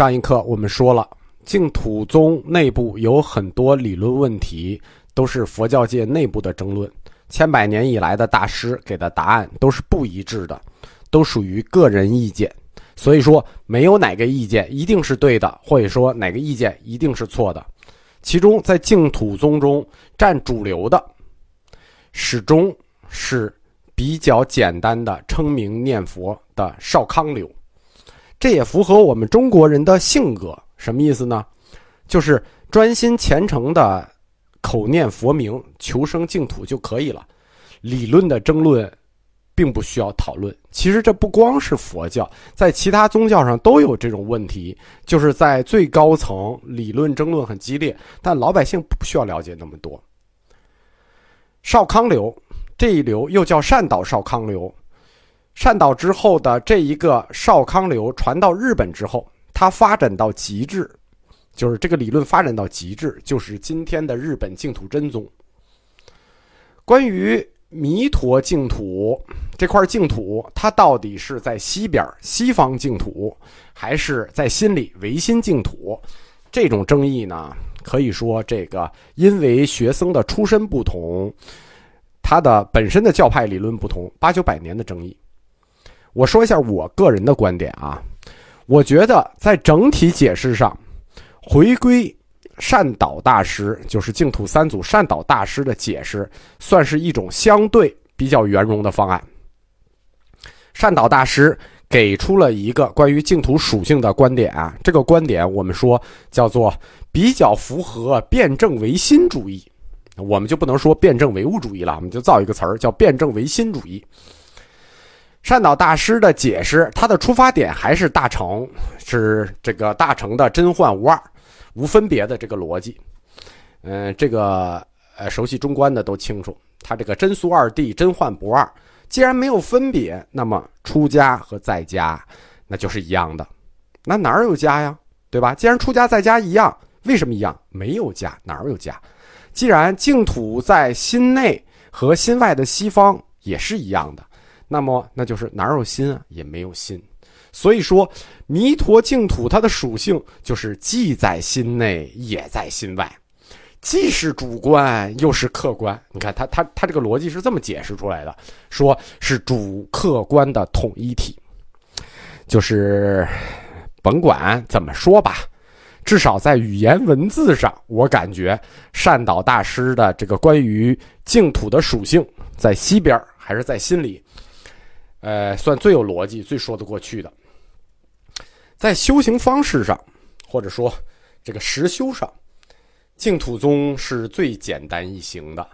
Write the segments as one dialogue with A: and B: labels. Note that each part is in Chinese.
A: 上一课我们说了，净土宗内部有很多理论问题，都是佛教界内部的争论。千百年以来的大师给的答案都是不一致的，都属于个人意见。所以说，没有哪个意见一定是对的，或者说哪个意见一定是错的。其中，在净土宗中占主流的，始终是比较简单的称名念佛的少康流。这也符合我们中国人的性格，什么意思呢？就是专心虔诚的口念佛名，求生净土就可以了。理论的争论，并不需要讨论。其实这不光是佛教，在其他宗教上都有这种问题，就是在最高层理论争论很激烈，但老百姓不需要了解那么多。少康流这一流又叫善导少康流。善导之后的这一个少康流传到日本之后，它发展到极致，就是这个理论发展到极致，就是今天的日本净土真宗。关于弥陀净土这块净土，它到底是在西边西方净土，还是在心里唯心净土？这种争议呢，可以说这个因为学僧的出身不同，他的本身的教派理论不同，八九百年的争议。我说一下我个人的观点啊，我觉得在整体解释上，回归善导大师，就是净土三祖善导大师的解释，算是一种相对比较圆融的方案。善导大师给出了一个关于净土属性的观点啊，这个观点我们说叫做比较符合辩证唯心主义，我们就不能说辩证唯物主义了，我们就造一个词儿叫辩证唯心主义。善导大师的解释，他的出发点还是大乘，是这个大乘的真幻无二、无分别的这个逻辑。嗯，这个呃，熟悉中观的都清楚，他这个真俗二谛、真幻不二。既然没有分别，那么出家和在家那就是一样的。那哪儿有家呀？对吧？既然出家在家一样，为什么一样？没有家，哪儿有家？既然净土在心内和心外的西方也是一样的。那么，那就是哪有心啊？也没有心。所以说，弥陀净土它的属性就是既在心内，也在心外，既是主观，又是客观。你看，他他他这个逻辑是这么解释出来的，说是主客观的统一体。就是甭管怎么说吧，至少在语言文字上，我感觉善导大师的这个关于净土的属性，在西边还是在心里。呃，算最有逻辑、最说得过去的，在修行方式上，或者说这个实修上，净土宗是最简单易行的。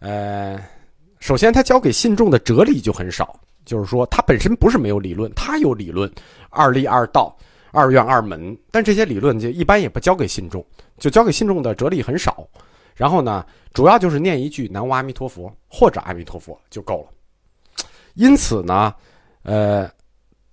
A: 呃，首先他教给信众的哲理就很少，就是说他本身不是没有理论，他有理论，二立二道、二愿二门，但这些理论就一般也不教给信众，就教给信众的哲理很少。然后呢，主要就是念一句南无阿弥陀佛或者阿弥陀佛就够了。因此呢，呃，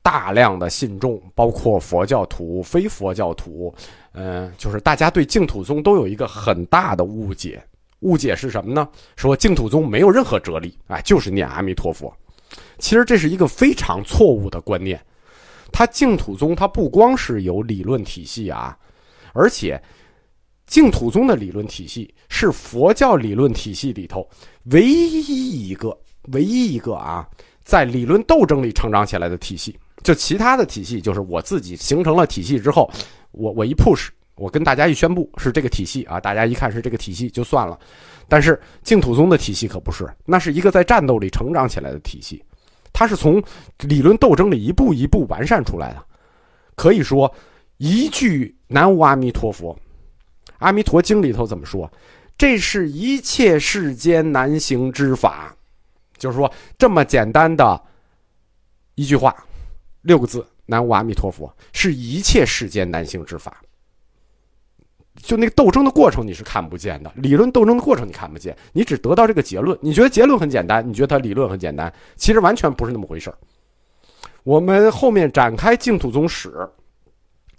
A: 大量的信众，包括佛教徒、非佛教徒，嗯，就是大家对净土宗都有一个很大的误解。误解是什么呢？说净土宗没有任何哲理，哎，就是念阿弥陀佛。其实这是一个非常错误的观念。它净土宗它不光是有理论体系啊，而且净土宗的理论体系是佛教理论体系里头唯一一个、唯一一个啊。在理论斗争里成长起来的体系，就其他的体系，就是我自己形成了体系之后，我我一 push，我跟大家一宣布是这个体系啊，大家一看是这个体系就算了。但是净土宗的体系可不是，那是一个在战斗里成长起来的体系，它是从理论斗争里一步一步完善出来的。可以说，一句南无阿弥陀佛，《阿弥陀经》里头怎么说？这是一切世间难行之法。就是说，这么简单的一句话，六个字“南无阿弥陀佛”，是一切世间难行之法。就那个斗争的过程，你是看不见的；理论斗争的过程，你看不见。你只得到这个结论，你觉得结论很简单，你觉得它理论很简单，其实完全不是那么回事儿我们后面展开净土宗史，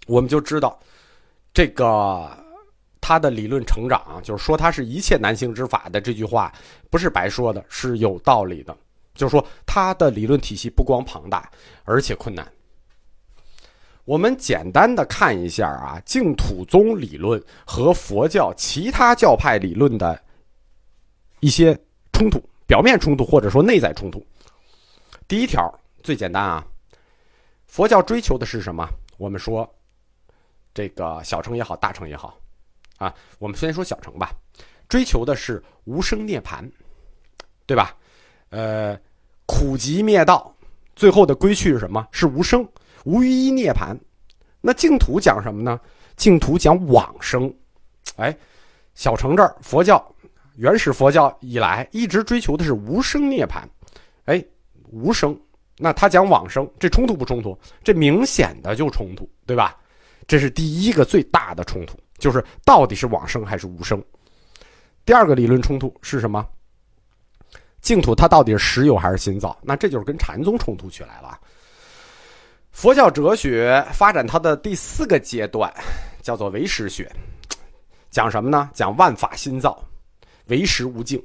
A: 我们就知道这个。他的理论成长，就是说他是一切男性之法的这句话，不是白说的，是有道理的。就是说他的理论体系不光庞大，而且困难。我们简单的看一下啊，净土宗理论和佛教其他教派理论的一些冲突，表面冲突或者说内在冲突。第一条最简单啊，佛教追求的是什么？我们说，这个小乘也好，大乘也好，啊，我们先说小乘吧，追求的是无生涅槃，对吧？呃，苦集灭道，最后的归去是什么？是无生。无余一涅槃，那净土讲什么呢？净土讲往生。哎，小乘这儿佛教原始佛教以来一直追求的是无生涅槃。哎，无生，那他讲往生，这冲突不冲突？这明显的就冲突，对吧？这是第一个最大的冲突，就是到底是往生还是无生。第二个理论冲突是什么？净土它到底是实有还是心造？那这就是跟禅宗冲突起来了。佛教哲学发展它的第四个阶段，叫做唯识学，讲什么呢？讲万法心造，唯识无境。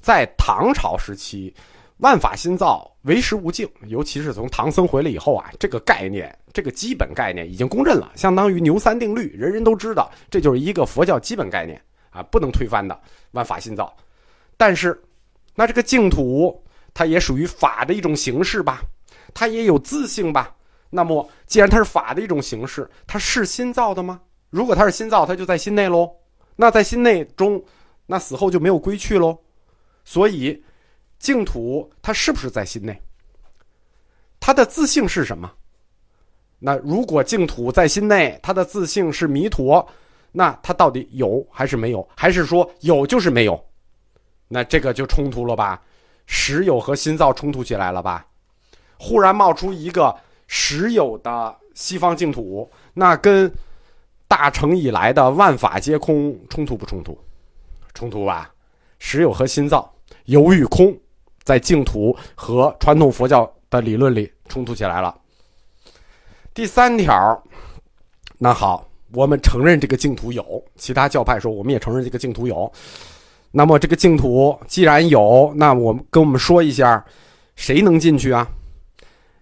A: 在唐朝时期，万法新造，为时无境，尤其是从唐僧回来以后啊，这个概念，这个基本概念已经公认了，相当于牛三定律，人人都知道，这就是一个佛教基本概念啊，不能推翻的万法新造。但是，那这个净土，它也属于法的一种形式吧？它也有自性吧？那么，既然它是法的一种形式，它是心造的吗？如果它是心造，它就在心内喽。那在心内中，那死后就没有归去喽。所以，净土它是不是在心内？它的自性是什么？那如果净土在心内，它的自性是弥陀，那它到底有还是没有？还是说有就是没有？那这个就冲突了吧？实有和心造冲突起来了吧？忽然冒出一个实有的西方净土，那跟大成以来的万法皆空冲突不冲突？冲突吧！实有和心造，有与空，在净土和传统佛教的理论里冲突起来了。第三条，那好，我们承认这个净土有，其他教派说我们也承认这个净土有。那么这个净土既然有，那我们跟我们说一下，谁能进去啊？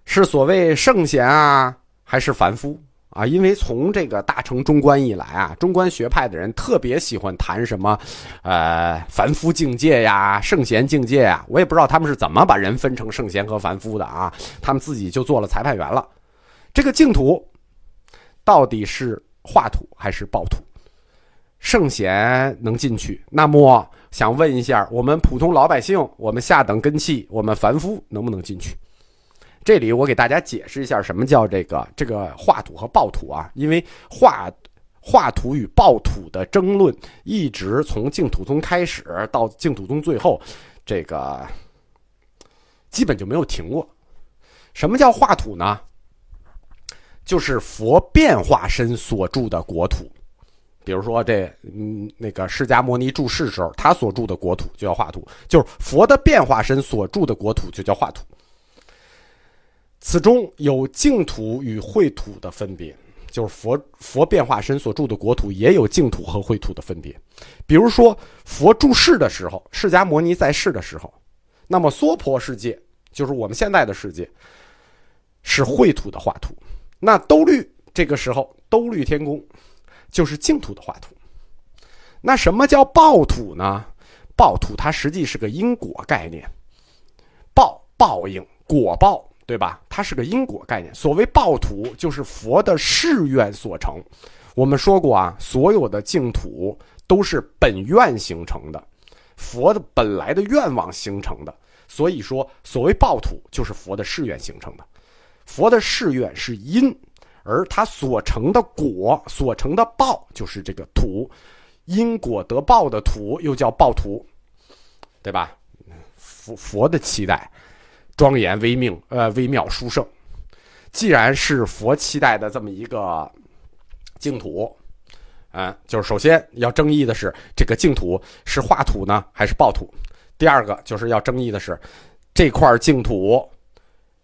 A: 是所谓圣贤啊，还是凡夫啊？因为从这个大乘中观以来啊，中观学派的人特别喜欢谈什么，呃，凡夫境界呀，圣贤境界呀。我也不知道他们是怎么把人分成圣贤和凡夫的啊。他们自己就做了裁判员了。这个净土到底是化土还是暴土？圣贤能进去，那么想问一下，我们普通老百姓，我们下等根器，我们凡夫能不能进去？这里我给大家解释一下什么叫这个这个化土和暴土啊？因为化化土与暴土的争论一直从净土宗开始到净土宗最后，这个基本就没有停过。什么叫化土呢？就是佛变化身所住的国土，比如说这嗯那个释迦牟尼住世时候他所住的国土就叫化土，就是佛的变化身所住的国土就叫化土。此中有净土与秽土的分别，就是佛佛变化身所住的国土也有净土和秽土的分别。比如说，佛住世的时候，释迦牟尼在世的时候，那么娑婆世界就是我们现在的世界，是秽土的化土；那兜率这个时候，兜率天宫就是净土的化土。那什么叫报土呢？报土它实际是个因果概念，报报应果报。对吧？它是个因果概念。所谓报土，就是佛的誓愿所成。我们说过啊，所有的净土都是本愿形成的，佛的本来的愿望形成的。所以说，所谓报土，就是佛的誓愿形成的。佛的誓愿是因，而他所成的果、所成的报，就是这个土。因果得报的土，又叫报土，对吧？佛佛的期待。庄严微命，呃，微妙殊胜。既然是佛期待的这么一个净土，啊，就是首先要争议的是这个净土是化土呢还是暴土？第二个就是要争议的是这块净土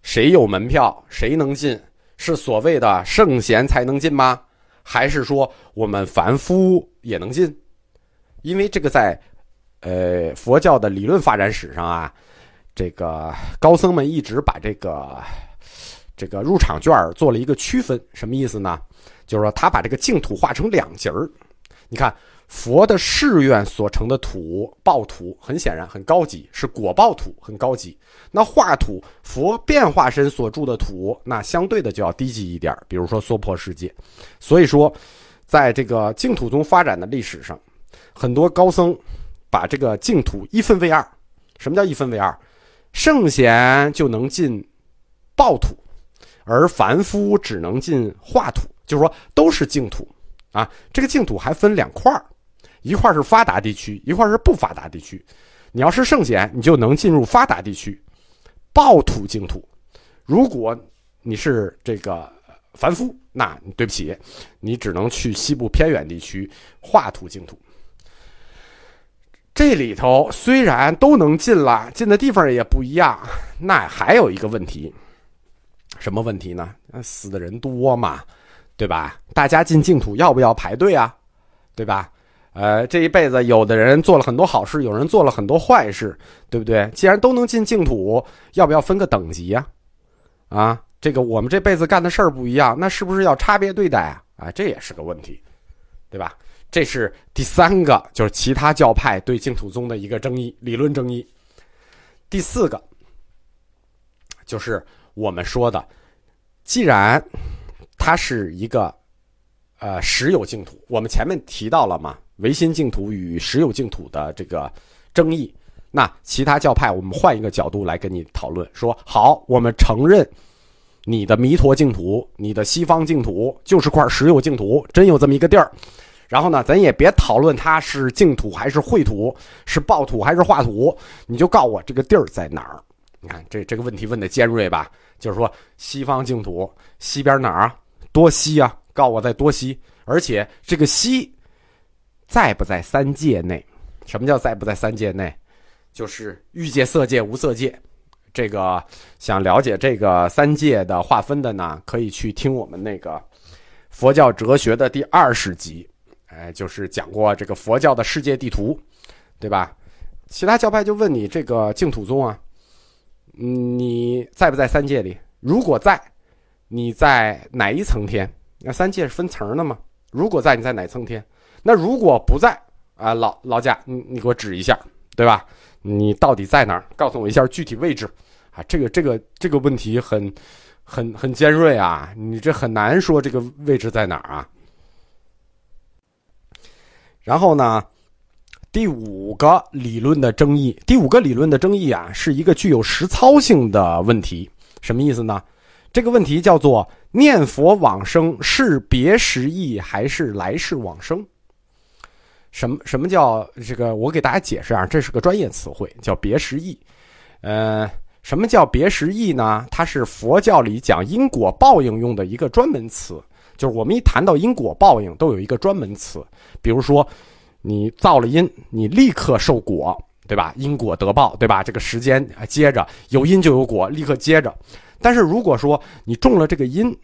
A: 谁有门票，谁能进？是所谓的圣贤才能进吗？还是说我们凡夫也能进？因为这个在呃佛教的理论发展史上啊。这个高僧们一直把这个这个入场券做了一个区分，什么意思呢？就是说他把这个净土划成两截儿。你看佛的誓愿所成的土报土，很显然很高级，是果报土，很高级。那化土佛变化身所住的土，那相对的就要低级一点，比如说娑婆世界。所以说，在这个净土宗发展的历史上，很多高僧把这个净土一分为二。什么叫一分为二？圣贤就能进暴土，而凡夫只能进化土，就是说都是净土啊。这个净土还分两块儿一块是发达地区，一块是不发达地区。你要是圣贤，你就能进入发达地区，暴土净土；如果你是这个凡夫，那对不起，你只能去西部偏远地区化土净土。这里头虽然都能进了，进的地方也不一样，那还有一个问题，什么问题呢？死的人多嘛，对吧？大家进净土要不要排队啊？对吧？呃，这一辈子有的人做了很多好事，有人做了很多坏事，对不对？既然都能进净土，要不要分个等级呀？啊，这个我们这辈子干的事儿不一样，那是不是要差别对待啊？啊，这也是个问题，对吧？这是第三个，就是其他教派对净土宗的一个争议理论争议。第四个，就是我们说的，既然它是一个呃实有净土，我们前面提到了嘛，唯心净土与实有净土的这个争议，那其他教派我们换一个角度来跟你讨论，说好，我们承认你的弥陀净土，你的西方净土就是块实有净土，真有这么一个地儿。然后呢，咱也别讨论它是净土还是秽土，是暴土还是化土，你就告诉我这个地儿在哪儿。你看这这个问题问的尖锐吧？就是说西方净土西边哪儿啊？多西啊？告诉我在多西，而且这个西在不在三界内？什么叫在不在三界内？就是欲界、色界、无色界。这个想了解这个三界的划分的呢，可以去听我们那个佛教哲学的第二十集。哎，就是讲过这个佛教的世界地图，对吧？其他教派就问你这个净土宗啊，嗯你在不在三界里？如果在，你在哪一层天？那三界是分层的嘛？如果在，你在哪层天？那如果不在啊，老老贾，你你给我指一下，对吧？你到底在哪儿？告诉我一下具体位置啊！这个这个这个问题很很很尖锐啊！你这很难说这个位置在哪儿啊？然后呢，第五个理论的争议，第五个理论的争议啊，是一个具有实操性的问题。什么意思呢？这个问题叫做念佛往生是别时意还是来世往生？什么什么叫这个？我给大家解释啊，这是个专业词汇，叫别时意。呃，什么叫别时意呢？它是佛教里讲因果报应用的一个专门词。就是我们一谈到因果报应，都有一个专门词，比如说，你造了因，你立刻受果，对吧？因果得报，对吧？这个时间接着有因就有果，立刻接着。但是如果说你中了这个因，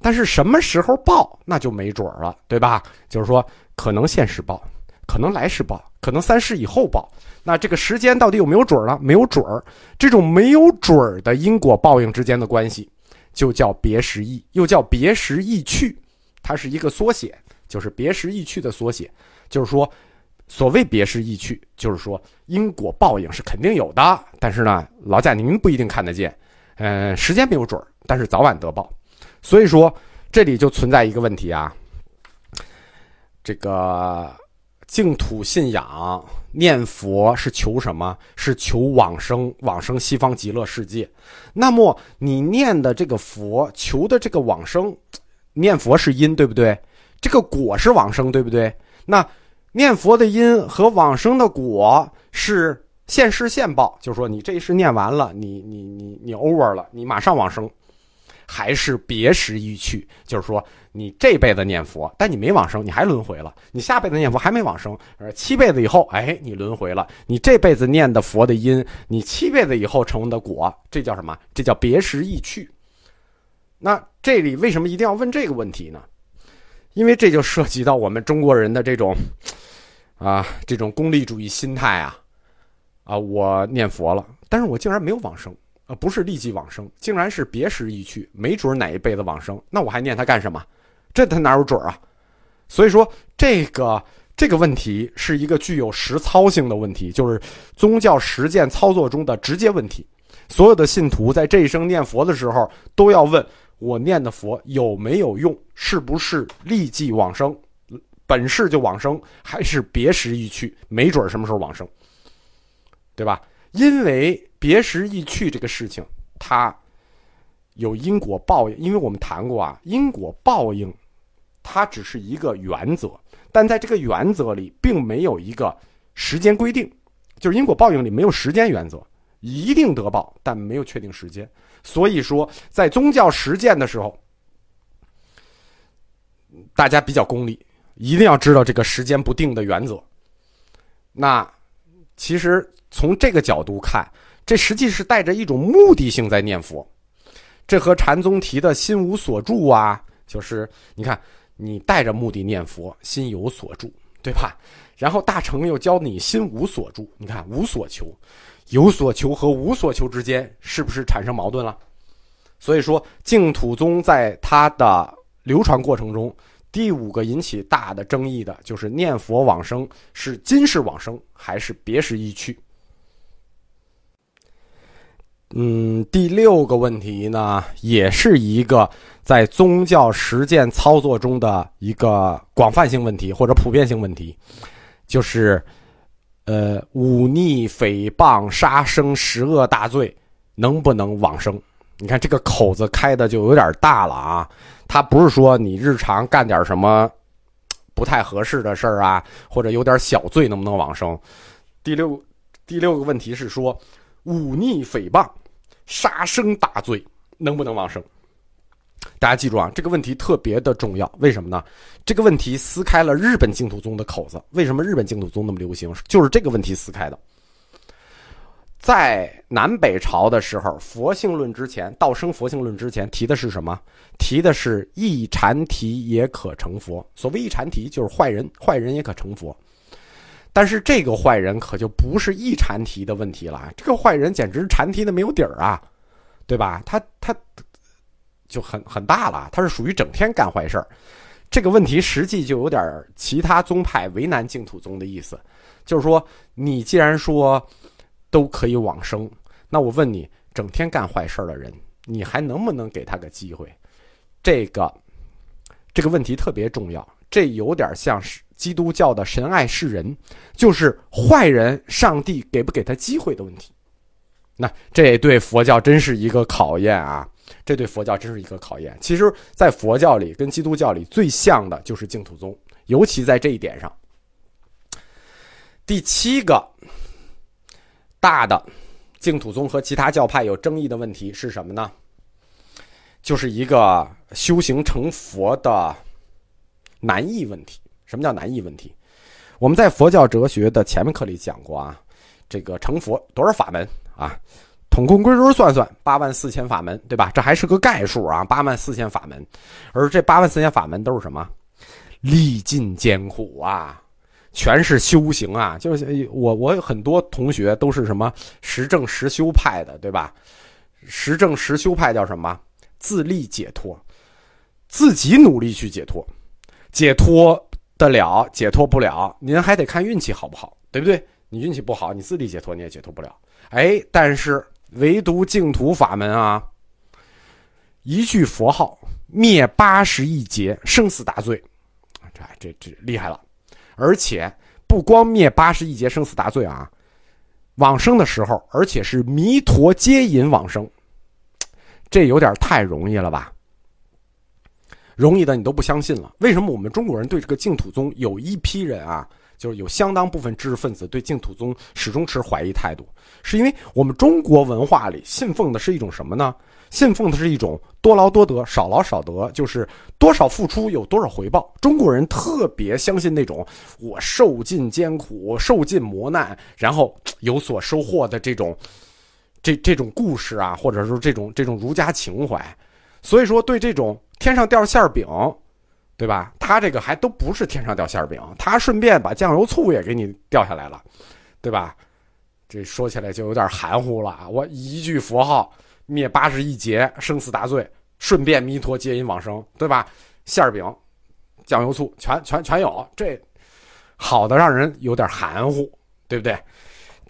A: 但是什么时候报，那就没准了，对吧？就是说，可能现世报，可能来世报，可能三世以后报。那这个时间到底有没有准呢？没有准儿。这种没有准儿的因果报应之间的关系。就叫别时意，又叫别时意去，它是一个缩写，就是别时意去的缩写。就是说，所谓别时意去，就是说因果报应是肯定有的，但是呢，老贾您不一定看得见，嗯，时间没有准儿，但是早晚得报。所以说，这里就存在一个问题啊，这个净土信仰。念佛是求什么？是求往生，往生西方极乐世界。那么你念的这个佛，求的这个往生，念佛是因，对不对？这个果是往生，对不对？那念佛的因和往生的果是现世现报，就是说你这一世念完了，你你你你 over 了，你马上往生。还是别时一去，就是说你这辈子念佛，但你没往生，你还轮回了；你下辈子念佛还没往生，呃，七辈子以后，哎，你轮回了。你这辈子念的佛的因，你七辈子以后成的果，这叫什么？这叫别时易去。那这里为什么一定要问这个问题呢？因为这就涉及到我们中国人的这种啊，这种功利主义心态啊啊！我念佛了，但是我竟然没有往生。呃，不是立即往生，竟然是别时易去，没准哪一辈子往生，那我还念它干什么？这他哪有准啊？所以说，这个这个问题是一个具有实操性的问题，就是宗教实践操作中的直接问题。所有的信徒在这一生念佛的时候，都要问我念的佛有没有用，是不是立即往生，本世就往生，还是别时易去，没准什么时候往生，对吧？因为别时易去这个事情，它有因果报应。因为我们谈过啊，因果报应，它只是一个原则，但在这个原则里，并没有一个时间规定，就是因果报应里没有时间原则。一定得报，但没有确定时间。所以说，在宗教实践的时候，大家比较功利，一定要知道这个时间不定的原则。那其实从这个角度看，这实际是带着一种目的性在念佛。这和禅宗提的心无所住啊，就是你看，你带着目的念佛，心有所住，对吧？然后大成又教你心无所住，你看无所求。有所求和无所求之间是不是产生矛盾了？所以说，净土宗在它的流传过程中，第五个引起大的争议的就是念佛往生是今世往生还是别时易去。嗯，第六个问题呢，也是一个在宗教实践操作中的一个广泛性问题或者普遍性问题，就是。呃，忤逆、诽谤、杀生十恶大罪，能不能往生？你看这个口子开的就有点大了啊！他不是说你日常干点什么不太合适的事儿啊，或者有点小罪能不能往生？第六第六个问题是说，忤逆、诽谤、杀生大罪能不能往生？大家记住啊，这个问题特别的重要。为什么呢？这个问题撕开了日本净土宗的口子。为什么日本净土宗那么流行？就是这个问题撕开的。在南北朝的时候，佛性论之前，道生佛性论之前提的是什么？提的是一禅提也可成佛。所谓一禅提，就是坏人，坏人也可成佛。但是这个坏人可就不是一禅提的问题了。这个坏人简直禅提的没有底儿啊，对吧？他他。就很很大了，他是属于整天干坏事儿，这个问题实际就有点其他宗派为难净土宗的意思，就是说你既然说都可以往生，那我问你，整天干坏事儿的人，你还能不能给他个机会？这个这个问题特别重要，这有点像是基督教的神爱世人，就是坏人上帝给不给他机会的问题。那这对佛教真是一个考验啊！这对佛教真是一个考验。其实，在佛教里跟基督教里最像的就是净土宗，尤其在这一点上。第七个大的净土宗和其他教派有争议的问题是什么呢？就是一个修行成佛的难易问题。什么叫难易问题？我们在佛教哲学的前面课里讲过啊，这个成佛多少法门啊？统共归根算算，八万四千法门，对吧？这还是个概数啊，八万四千法门。而这八万四千法门都是什么？历尽艰苦啊，全是修行啊。就是我，我有很多同学都是什么实证实修派的，对吧？实证实修派叫什么？自力解脱，自己努力去解脱，解脱得了，解脱不了，您还得看运气好不好，对不对？你运气不好，你自己解脱你也解脱不了。哎，但是。唯独净土法门啊，一句佛号灭八十亿劫生死大罪，这这这厉害了！而且不光灭八十亿劫生死大罪啊，往生的时候，而且是弥陀接引往生，这有点太容易了吧？容易的你都不相信了。为什么我们中国人对这个净土宗有一批人啊？就是有相当部分知识分子对净土宗始终持怀疑态度，是因为我们中国文化里信奉的是一种什么呢？信奉的是一种多劳多得，少劳少得，就是多少付出有多少回报。中国人特别相信那种我受尽艰苦、受尽磨难，然后有所收获的这种这这种故事啊，或者说这种这种儒家情怀。所以说，对这种天上掉馅饼。对吧？他这个还都不是天上掉馅饼，他顺便把酱油醋也给你掉下来了，对吧？这说起来就有点含糊了啊。我一句佛号灭八十一劫生死大罪，顺便弥陀接引往生，对吧？馅饼、酱油醋全全全有，这好的让人有点含糊，对不对？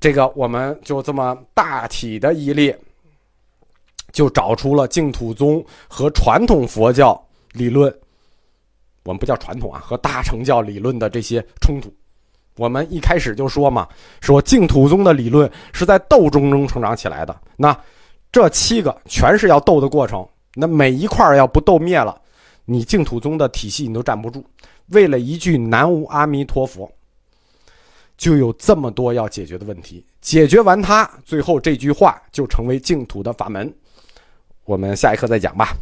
A: 这个我们就这么大体的一列，就找出了净土宗和传统佛教理论，我们不叫传统啊，和大乘教理论的这些冲突。我们一开始就说嘛，说净土宗的理论是在斗争中成长起来的。那这七个全是要斗的过程，那每一块要不斗灭了，你净土宗的体系你都站不住。为了一句南无阿弥陀佛，就有这么多要解决的问题。解决完它，最后这句话就成为净土的法门。我们下一课再讲吧。